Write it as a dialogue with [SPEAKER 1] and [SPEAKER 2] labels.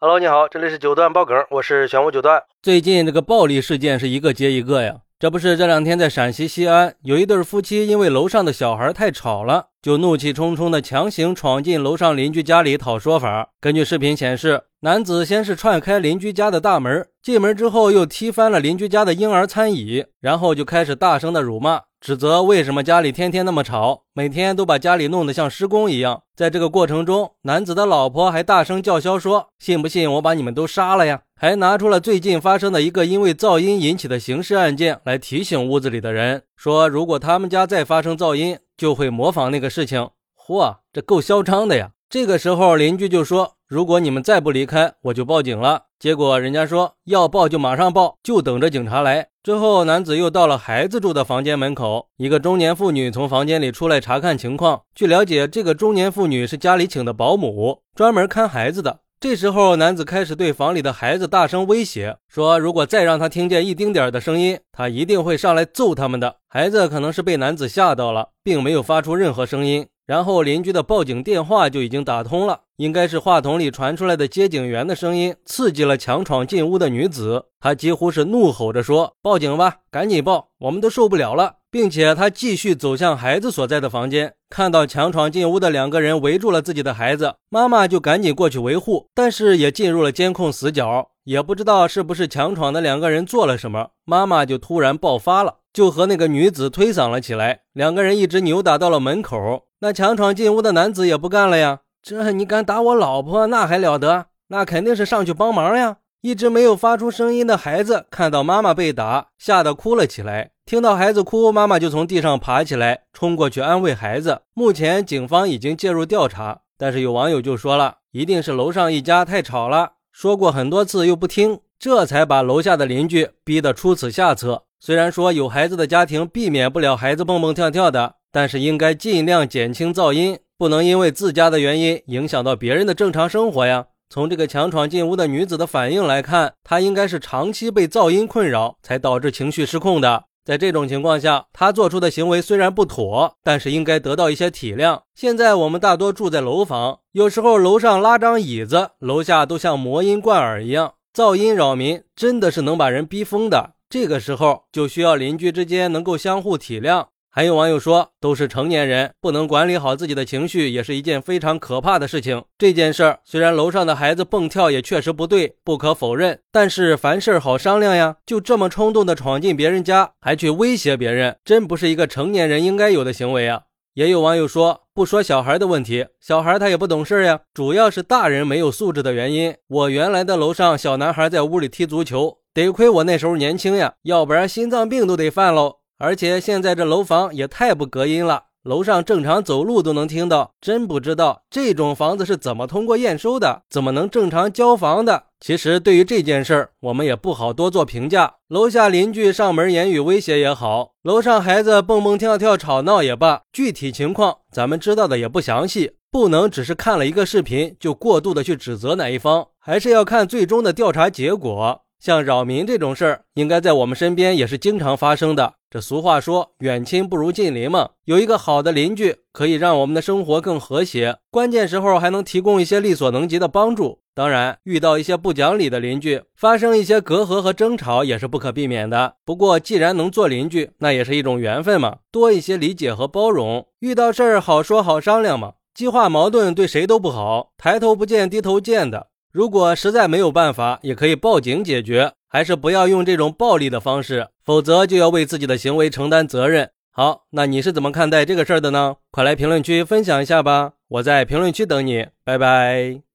[SPEAKER 1] Hello，你好，这里是九段爆梗，我是玄武九段。
[SPEAKER 2] 最近这个暴力事件是一个接一个呀，这不是这两天在陕西西安有一对夫妻因为楼上的小孩太吵了，就怒气冲冲的强行闯进楼上邻居家里讨说法。根据视频显示，男子先是踹开邻居家的大门，进门之后又踢翻了邻居家的婴儿餐椅，然后就开始大声的辱骂。指责为什么家里天天那么吵，每天都把家里弄得像施工一样。在这个过程中，男子的老婆还大声叫嚣说：“信不信我把你们都杀了呀？”还拿出了最近发生的一个因为噪音引起的刑事案件来提醒屋子里的人，说如果他们家再发生噪音，就会模仿那个事情。嚯，这够嚣张的呀！这个时候，邻居就说：“如果你们再不离开，我就报警了。”结果人家说要报就马上报，就等着警察来。之后，男子又到了孩子住的房间门口，一个中年妇女从房间里出来查看情况。据了解，这个中年妇女是家里请的保姆，专门看孩子的。这时候，男子开始对房里的孩子大声威胁，说如果再让他听见一丁点的声音，他一定会上来揍他们的。孩子可能是被男子吓到了，并没有发出任何声音。然后邻居的报警电话就已经打通了，应该是话筒里传出来的接警员的声音刺激了强闯进屋的女子，她几乎是怒吼着说：“报警吧，赶紧报，我们都受不了了。”并且她继续走向孩子所在的房间，看到强闯进屋的两个人围住了自己的孩子，妈妈就赶紧过去维护，但是也进入了监控死角，也不知道是不是强闯的两个人做了什么，妈妈就突然爆发了，就和那个女子推搡了起来，两个人一直扭打到了门口。那强闯进屋的男子也不干了呀！这你敢打我老婆，那还了得？那肯定是上去帮忙呀！一直没有发出声音的孩子看到妈妈被打，吓得哭了起来。听到孩子哭，妈妈就从地上爬起来，冲过去安慰孩子。目前警方已经介入调查，但是有网友就说了，一定是楼上一家太吵了，说过很多次又不听，这才把楼下的邻居逼得出此下策。虽然说有孩子的家庭避免不了孩子蹦蹦跳跳的。但是应该尽量减轻噪音，不能因为自家的原因影响到别人的正常生活呀。从这个强闯进屋的女子的反应来看，她应该是长期被噪音困扰，才导致情绪失控的。在这种情况下，她做出的行为虽然不妥，但是应该得到一些体谅。现在我们大多住在楼房，有时候楼上拉张椅子，楼下都像魔音贯耳一样，噪音扰民，真的是能把人逼疯的。这个时候就需要邻居之间能够相互体谅。还有网友说，都是成年人，不能管理好自己的情绪，也是一件非常可怕的事情。这件事儿虽然楼上的孩子蹦跳也确实不对，不可否认，但是凡事好商量呀。就这么冲动的闯进别人家，还去威胁别人，真不是一个成年人应该有的行为啊。也有网友说，不说小孩的问题，小孩他也不懂事呀，主要是大人没有素质的原因。我原来的楼上小男孩在屋里踢足球，得亏我那时候年轻呀，要不然心脏病都得犯喽。而且现在这楼房也太不隔音了，楼上正常走路都能听到。真不知道这种房子是怎么通过验收的，怎么能正常交房的？其实对于这件事儿，我们也不好多做评价。楼下邻居上门言语威胁也好，楼上孩子蹦蹦跳跳吵闹也罢，具体情况咱们知道的也不详细，不能只是看了一个视频就过度的去指责哪一方，还是要看最终的调查结果。像扰民这种事儿，应该在我们身边也是经常发生的。这俗话说“远亲不如近邻”嘛，有一个好的邻居，可以让我们的生活更和谐，关键时候还能提供一些力所能及的帮助。当然，遇到一些不讲理的邻居，发生一些隔阂和争吵也是不可避免的。不过，既然能做邻居，那也是一种缘分嘛，多一些理解和包容，遇到事儿好说好商量嘛，激化矛盾对谁都不好，抬头不见低头见的。如果实在没有办法，也可以报警解决，还是不要用这种暴力的方式，否则就要为自己的行为承担责任。好，那你是怎么看待这个事儿的呢？快来评论区分享一下吧，我在评论区等你，拜拜。